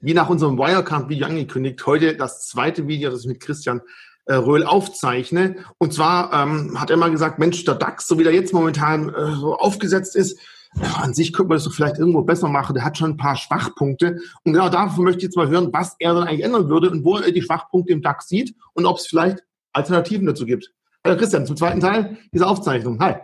wie nach unserem Wirecard-Video angekündigt, heute das zweite Video, das ich mit Christian äh, Röhl aufzeichne. Und zwar ähm, hat er mal gesagt, Mensch, der DAX, so wie der jetzt momentan äh, so aufgesetzt ist, an sich könnte man das so vielleicht irgendwo besser machen. Der hat schon ein paar Schwachpunkte. Und genau davon möchte ich jetzt mal hören, was er dann eigentlich ändern würde und wo er die Schwachpunkte im DAX sieht und ob es vielleicht Alternativen dazu gibt. Hallo Christian, zum zweiten Teil dieser Aufzeichnung. Hi.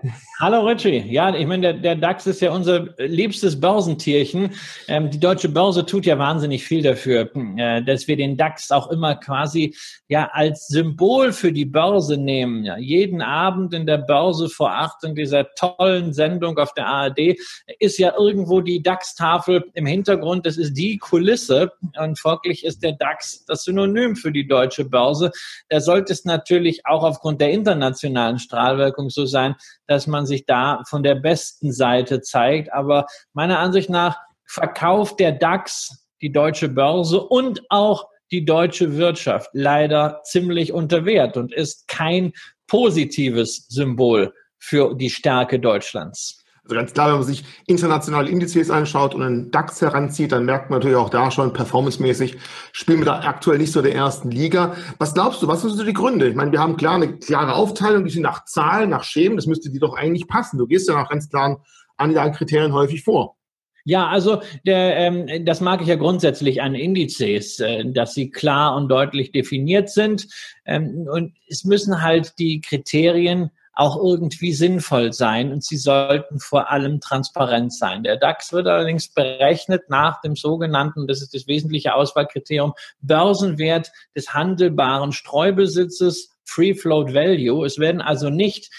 Hallo Richie. Ja, ich meine, der, der DAX ist ja unser liebstes Börsentierchen. Ähm, die deutsche Börse tut ja wahnsinnig viel dafür, äh, dass wir den DAX auch immer quasi ja als Symbol für die Börse nehmen. Ja, jeden Abend in der Börse vor acht in dieser tollen Sendung auf der ARD ist ja irgendwo die DAX-Tafel im Hintergrund. Das ist die Kulisse und folglich ist der DAX das Synonym für die deutsche Börse. Da sollte es natürlich auch aufgrund der internationalen Strahlwirkung so sein, dass man sich da von der besten Seite zeigt. Aber meiner Ansicht nach verkauft der DAX die deutsche Börse und auch die deutsche Wirtschaft leider ziemlich unter Wert und ist kein positives Symbol für die Stärke Deutschlands. Also ganz klar, wenn man sich internationale Indizes anschaut und einen DAX heranzieht, dann merkt man natürlich auch da schon performancemäßig, spielen wir da aktuell nicht so der ersten Liga. Was glaubst du, was sind so die Gründe? Ich meine, wir haben klar eine klare Aufteilung, die sind nach Zahlen, nach Schemen, das müsste dir doch eigentlich passen. Du gehst ja nach ganz klaren Anlagekriterien häufig vor. Ja, also der, ähm, das mag ich ja grundsätzlich an Indizes, äh, dass sie klar und deutlich definiert sind. Ähm, und es müssen halt die Kriterien auch irgendwie sinnvoll sein und sie sollten vor allem transparent sein. Der DAX wird allerdings berechnet nach dem sogenannten, das ist das wesentliche Auswahlkriterium, Börsenwert des handelbaren Streubesitzes, Free Float Value. Es werden also nicht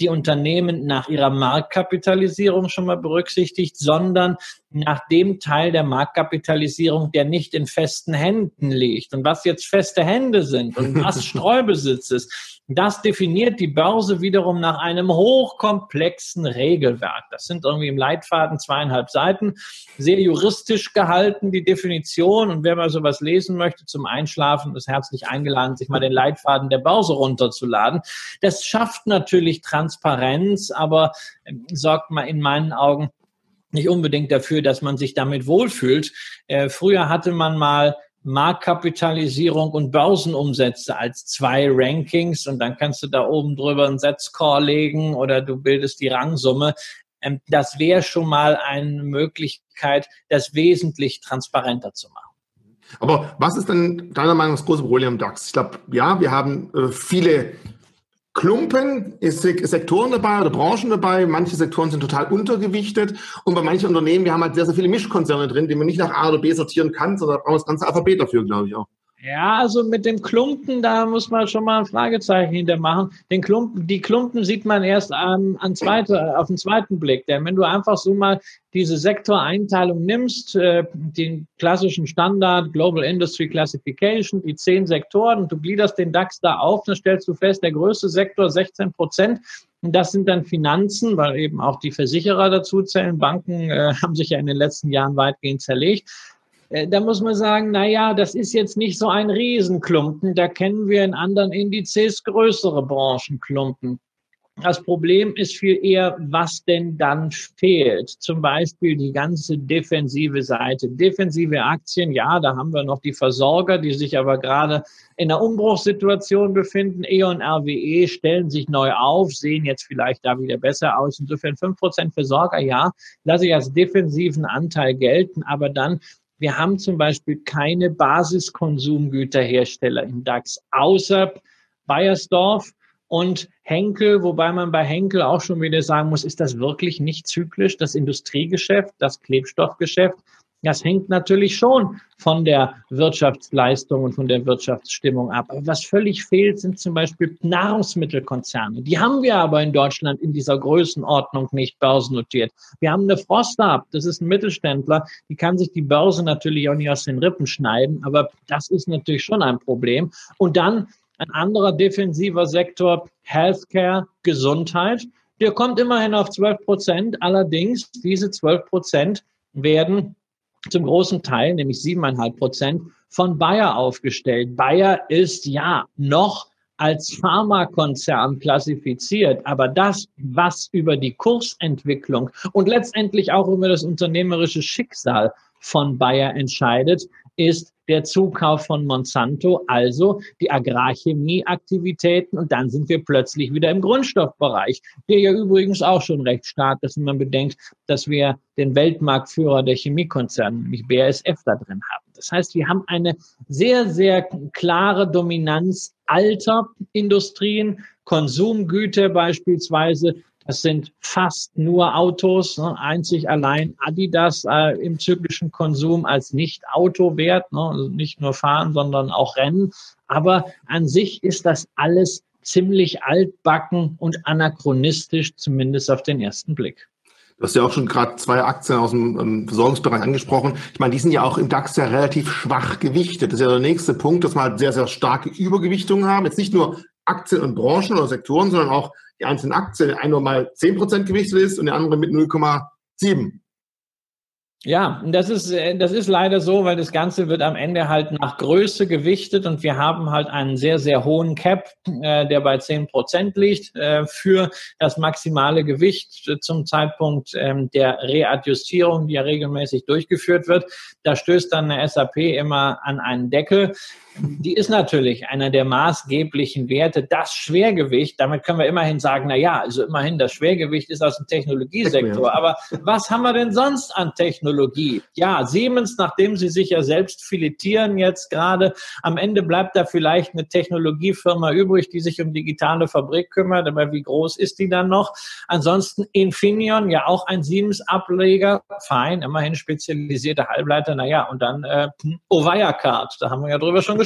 die Unternehmen nach ihrer Marktkapitalisierung schon mal berücksichtigt, sondern nach dem Teil der Marktkapitalisierung, der nicht in festen Händen liegt. Und was jetzt feste Hände sind und was Streubesitz ist, das definiert die Börse wiederum nach einem hochkomplexen Regelwerk. Das sind irgendwie im Leitfaden zweieinhalb Seiten, sehr juristisch gehalten, die Definition. Und wer mal sowas lesen möchte zum Einschlafen, ist herzlich eingeladen, sich mal den Leitfaden der Börse runterzuladen. Das schafft natürlich Transparenz, aber ähm, sorgt mal in meinen Augen nicht unbedingt dafür, dass man sich damit wohlfühlt. Äh, früher hatte man mal Marktkapitalisierung und Börsenumsätze als zwei Rankings und dann kannst du da oben drüber einen Set-Score legen oder du bildest die Rangsumme. Ähm, das wäre schon mal eine Möglichkeit, das wesentlich transparenter zu machen. Aber was ist denn deiner Meinung nach das große Problem am DAX? Ich glaube, ja, wir haben äh, viele Klumpen, ist Sektoren dabei oder Branchen dabei. Manche Sektoren sind total untergewichtet. Und bei manchen Unternehmen, wir haben halt sehr, sehr viele Mischkonzerne drin, die man nicht nach A oder B sortieren kann, sondern brauchen das ganze Alphabet dafür, glaube ich auch. Ja, also mit dem Klumpen, da muss man schon mal ein Fragezeichen hintermachen. Den Klumpen, die Klumpen sieht man erst ähm, an zweite, auf den zweiten Blick. Denn wenn du einfach so mal diese Sektoreinteilung nimmst, äh, den klassischen Standard Global Industry Classification, die zehn Sektoren, und du gliederst den DAX da auf, dann stellst du fest, der größte Sektor 16 Prozent. Und das sind dann Finanzen, weil eben auch die Versicherer dazu zählen. Banken äh, haben sich ja in den letzten Jahren weitgehend zerlegt. Äh, da muss man sagen, na ja, das ist jetzt nicht so ein Riesenklumpen. Da kennen wir in anderen Indizes größere Branchenklumpen. Das Problem ist viel eher, was denn dann fehlt. Zum Beispiel die ganze defensive Seite. Defensive Aktien, ja, da haben wir noch die Versorger, die sich aber gerade in einer Umbruchssituation befinden. E.ON, RWE stellen sich neu auf, sehen jetzt vielleicht da wieder besser aus. Insofern fünf Prozent Versorger, ja, lasse ich als defensiven Anteil gelten. Aber dann wir haben zum Beispiel keine Basiskonsumgüterhersteller im DAX, außer Bayersdorf und Henkel, wobei man bei Henkel auch schon wieder sagen muss, ist das wirklich nicht zyklisch? Das Industriegeschäft, das Klebstoffgeschäft, das hängt natürlich schon von der Wirtschaftsleistung und von der Wirtschaftsstimmung ab. Aber was völlig fehlt, sind zum Beispiel Nahrungsmittelkonzerne. Die haben wir aber in Deutschland in dieser Größenordnung nicht börsennotiert. Wir haben eine Frostab, das ist ein Mittelständler, die kann sich die Börse natürlich auch nicht aus den Rippen schneiden, aber das ist natürlich schon ein Problem. Und dann ein anderer defensiver Sektor, Healthcare, Gesundheit. Der kommt immerhin auf 12 Prozent. Allerdings, diese 12 Prozent werden zum großen Teil, nämlich siebeneinhalb Prozent, von Bayer aufgestellt. Bayer ist ja noch als Pharmakonzern klassifiziert, aber das, was über die Kursentwicklung und letztendlich auch über das unternehmerische Schicksal von Bayer entscheidet, ist der Zukauf von Monsanto, also die Agrarchemieaktivitäten. Und dann sind wir plötzlich wieder im Grundstoffbereich, der ja übrigens auch schon recht stark ist, wenn man bedenkt, dass wir den Weltmarktführer der Chemiekonzerne, nämlich BASF, da drin haben. Das heißt, wir haben eine sehr, sehr klare Dominanz alter Industrien, Konsumgüter beispielsweise, das sind fast nur Autos, ne? einzig allein Adidas äh, im zyklischen Konsum als Nicht-Auto wert, ne? also nicht nur fahren, sondern auch rennen. Aber an sich ist das alles ziemlich altbacken und anachronistisch, zumindest auf den ersten Blick. Du hast ja auch schon gerade zwei Aktien aus dem Versorgungsbereich angesprochen. Ich meine, die sind ja auch im DAX ja relativ schwach gewichtet. Das ist ja der nächste Punkt, dass wir halt sehr, sehr starke Übergewichtungen haben. Jetzt nicht nur Aktien und Branchen oder Sektoren, sondern auch die einzelnen Aktien, der eine mal 10% gewichtet ist und der andere mit 0,7. Ja, das ist, äh, das ist leider so, weil das Ganze wird am Ende halt nach Größe gewichtet und wir haben halt einen sehr, sehr hohen Cap, äh, der bei 10 Prozent liegt, äh, für das maximale Gewicht zum Zeitpunkt ähm, der Readjustierung, die ja regelmäßig durchgeführt wird. Da stößt dann eine SAP immer an einen Deckel die ist natürlich einer der maßgeblichen Werte. Das Schwergewicht, damit können wir immerhin sagen, na ja, also immerhin das Schwergewicht ist aus dem Technologiesektor. Aber was haben wir denn sonst an Technologie? Ja, Siemens, nachdem sie sich ja selbst filetieren jetzt gerade, am Ende bleibt da vielleicht eine Technologiefirma übrig, die sich um digitale Fabrik kümmert. Aber wie groß ist die dann noch? Ansonsten Infineon, ja auch ein Siemens-Ableger, fein, immerhin spezialisierte Halbleiter. Na ja, und dann äh, Ovayacard, da haben wir ja drüber schon gesprochen.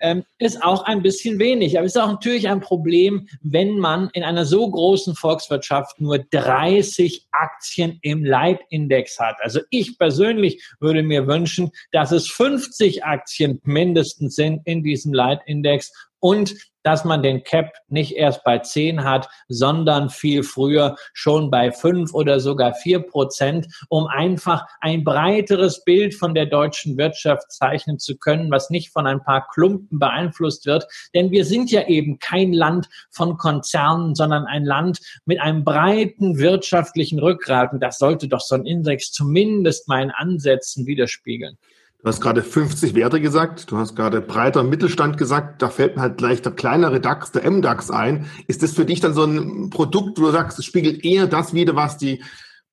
Ähm, ist auch ein bisschen wenig. Aber es ist auch natürlich ein Problem, wenn man in einer so großen Volkswirtschaft nur 30 Aktien im Leitindex hat. Also ich persönlich würde mir wünschen, dass es 50 Aktien mindestens sind in diesem Leitindex und dass man den Cap nicht erst bei 10 hat, sondern viel früher schon bei 5 oder sogar 4 Prozent, um einfach ein breiteres Bild von der deutschen Wirtschaft zeichnen zu können, was nicht von ein paar Klumpen beeinflusst wird. Denn wir sind ja eben kein Land von Konzernen, sondern ein Land mit einem breiten wirtschaftlichen Rückgrat. Und das sollte doch so ein Index zumindest meinen Ansätzen widerspiegeln. Du hast gerade 50 Werte gesagt, du hast gerade breiter Mittelstand gesagt, da fällt mir halt gleich der kleinere DAX, der MDAX ein. Ist das für dich dann so ein Produkt, wo du sagst, es spiegelt eher das wider, was die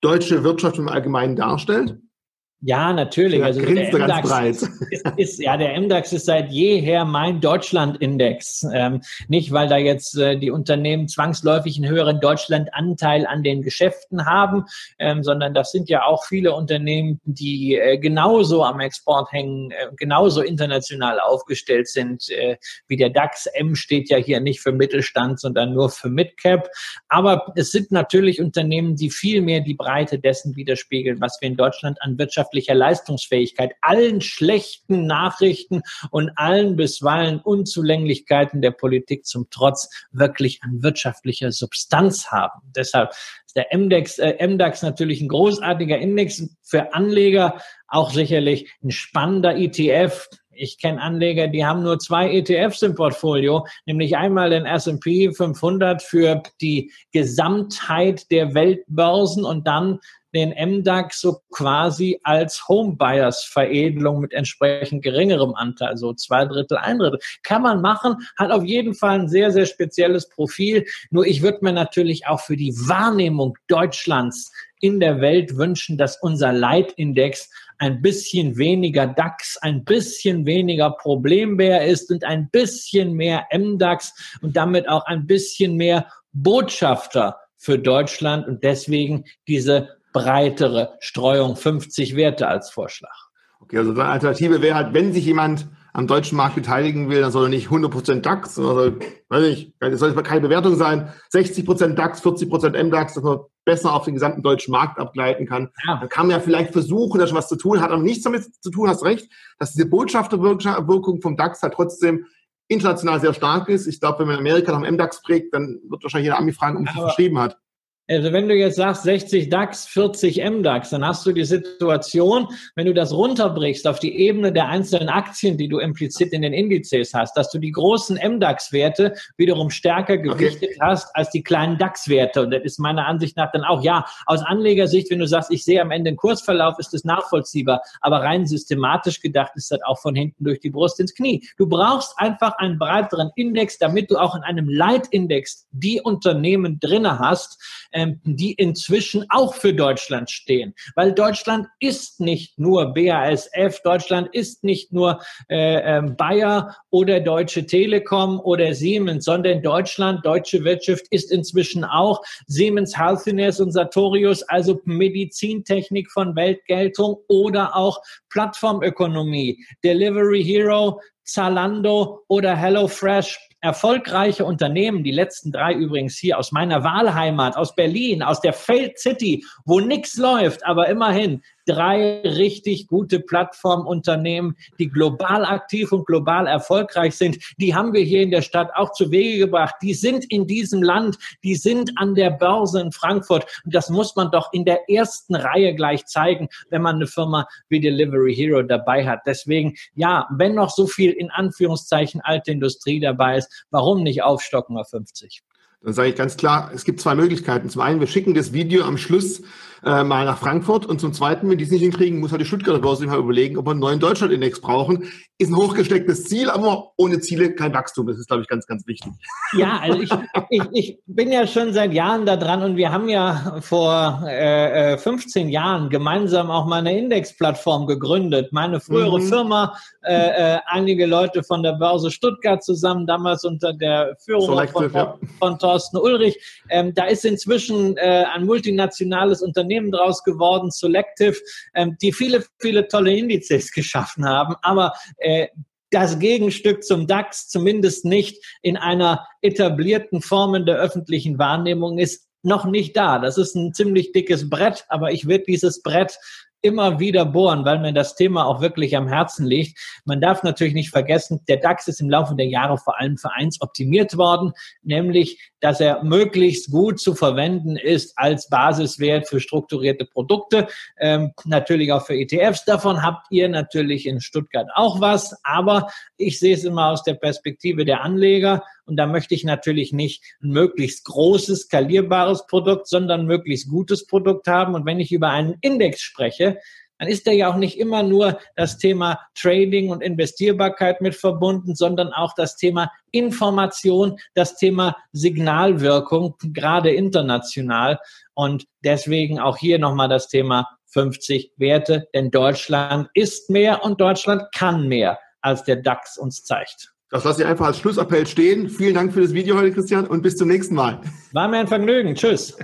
deutsche Wirtschaft im Allgemeinen darstellt? Ja, natürlich. Ja, also der MDAX ist, ist, ja, der MDAX ist seit jeher mein Deutschland-Index. Ähm, nicht, weil da jetzt äh, die Unternehmen zwangsläufig einen höheren Deutschland-Anteil an den Geschäften haben, ähm, sondern das sind ja auch viele Unternehmen, die äh, genauso am Export hängen, äh, genauso international aufgestellt sind äh, wie der DAX. M steht ja hier nicht für Mittelstand, sondern nur für Midcap. Aber es sind natürlich Unternehmen, die viel mehr die Breite dessen widerspiegeln, was wir in Deutschland an Wirtschaft wirtschaftlicher Leistungsfähigkeit, allen schlechten Nachrichten und allen bisweilen Unzulänglichkeiten der Politik zum Trotz wirklich an wirtschaftlicher Substanz haben. Deshalb ist der MDAX, äh, MDAX natürlich ein großartiger Index für Anleger, auch sicherlich ein spannender ETF. Ich kenne Anleger, die haben nur zwei ETFs im Portfolio, nämlich einmal den S&P 500 für die Gesamtheit der Weltbörsen und dann den MDAX so quasi als Homebuyers-Veredelung mit entsprechend geringerem Anteil, so zwei Drittel, ein Drittel. Kann man machen, hat auf jeden Fall ein sehr, sehr spezielles Profil. Nur ich würde mir natürlich auch für die Wahrnehmung Deutschlands in der Welt wünschen, dass unser Leitindex ein bisschen weniger DAX, ein bisschen weniger Problembär ist und ein bisschen mehr MDAX und damit auch ein bisschen mehr Botschafter für Deutschland und deswegen diese breitere Streuung, 50 Werte als Vorschlag. Okay, also die Alternative wäre halt, wenn sich jemand am deutschen Markt beteiligen will, dann soll er nicht 100% DAX, sondern, weiß ich, es soll keine Bewertung sein, 60% DAX, 40% MDAX, dass man besser auf den gesamten deutschen Markt abgleiten kann. Ja. Dann kann man ja vielleicht versuchen, da schon was zu tun, hat aber nichts damit zu tun, hast recht, dass diese Botschafterwirkung vom DAX halt trotzdem international sehr stark ist. Ich glaube, wenn man Amerika nach dem MDAX prägt, dann wird wahrscheinlich jeder Ami fragen, um was verschrieben hat. Also wenn du jetzt sagst 60 DAX, 40 MDAX, dann hast du die Situation, wenn du das runterbrichst auf die Ebene der einzelnen Aktien, die du implizit in den Indizes hast, dass du die großen MDAX-Werte wiederum stärker gewichtet okay. hast als die kleinen DAX-Werte. Und das ist meiner Ansicht nach dann auch, ja, aus Anlegersicht, wenn du sagst, ich sehe am Ende den Kursverlauf, ist das nachvollziehbar. Aber rein systematisch gedacht ist das auch von hinten durch die Brust ins Knie. Du brauchst einfach einen breiteren Index, damit du auch in einem Leitindex die Unternehmen drinne hast, ähm, die inzwischen auch für Deutschland stehen. Weil Deutschland ist nicht nur BASF, Deutschland ist nicht nur äh, äh, Bayer oder Deutsche Telekom oder Siemens, sondern Deutschland, deutsche Wirtschaft ist inzwischen auch Siemens Healthiness und Sartorius, also Medizintechnik von Weltgeltung oder auch Plattformökonomie, Delivery Hero, Zalando oder HelloFresh erfolgreiche Unternehmen, die letzten drei übrigens hier aus meiner Wahlheimat, aus Berlin, aus der Failed City, wo nichts läuft, aber immerhin drei richtig gute Plattformunternehmen, die global aktiv und global erfolgreich sind. Die haben wir hier in der Stadt auch zu Wege gebracht. Die sind in diesem Land, die sind an der Börse in Frankfurt. Und das muss man doch in der ersten Reihe gleich zeigen, wenn man eine Firma wie Delivery Hero dabei hat. Deswegen, ja, wenn noch so viel in Anführungszeichen alte Industrie dabei ist, warum nicht aufstocken auf 50? Dann sage ich ganz klar, es gibt zwei Möglichkeiten. Zum einen, wir schicken das Video am Schluss äh, mal nach Frankfurt und zum zweiten, wenn die es nicht hinkriegen, muss halt die Stuttgarter Börse sich mal überlegen, ob wir einen neuen Deutschlandindex brauchen. Ist ein hochgestecktes Ziel, aber ohne Ziele kein Wachstum. Das ist, glaube ich, ganz, ganz wichtig. Ja, also ich, ich, ich bin ja schon seit Jahren da dran und wir haben ja vor äh, 15 äh, Jahren gemeinsam auch mal eine Indexplattform gegründet. Meine frühere mhm. Firma, äh, äh, einige Leute von der Börse Stuttgart zusammen, damals unter der Führung Selective, von, ja. von Thorsten Ulrich. Ähm, da ist inzwischen äh, ein multinationales Unternehmen draus geworden, Selective, ähm, die viele, viele tolle Indizes geschaffen haben. Aber äh, das Gegenstück zum DAX zumindest nicht in einer etablierten Form in der öffentlichen Wahrnehmung ist noch nicht da. Das ist ein ziemlich dickes Brett, aber ich werde dieses Brett immer wieder bohren, weil mir das Thema auch wirklich am Herzen liegt. Man darf natürlich nicht vergessen, der DAX ist im Laufe der Jahre vor allem für eins optimiert worden, nämlich, dass er möglichst gut zu verwenden ist als Basiswert für strukturierte Produkte, ähm, natürlich auch für ETFs. Davon habt ihr natürlich in Stuttgart auch was, aber ich sehe es immer aus der Perspektive der Anleger und da möchte ich natürlich nicht ein möglichst großes, skalierbares Produkt, sondern ein möglichst gutes Produkt haben. Und wenn ich über einen Index spreche, dann ist da ja auch nicht immer nur das Thema Trading und Investierbarkeit mit verbunden, sondern auch das Thema Information, das Thema Signalwirkung, gerade international. Und deswegen auch hier nochmal das Thema 50 Werte, denn Deutschland ist mehr und Deutschland kann mehr, als der DAX uns zeigt. Das lasse ich einfach als Schlussappell stehen. Vielen Dank für das Video heute, Christian, und bis zum nächsten Mal. War mir ein Vergnügen. Tschüss.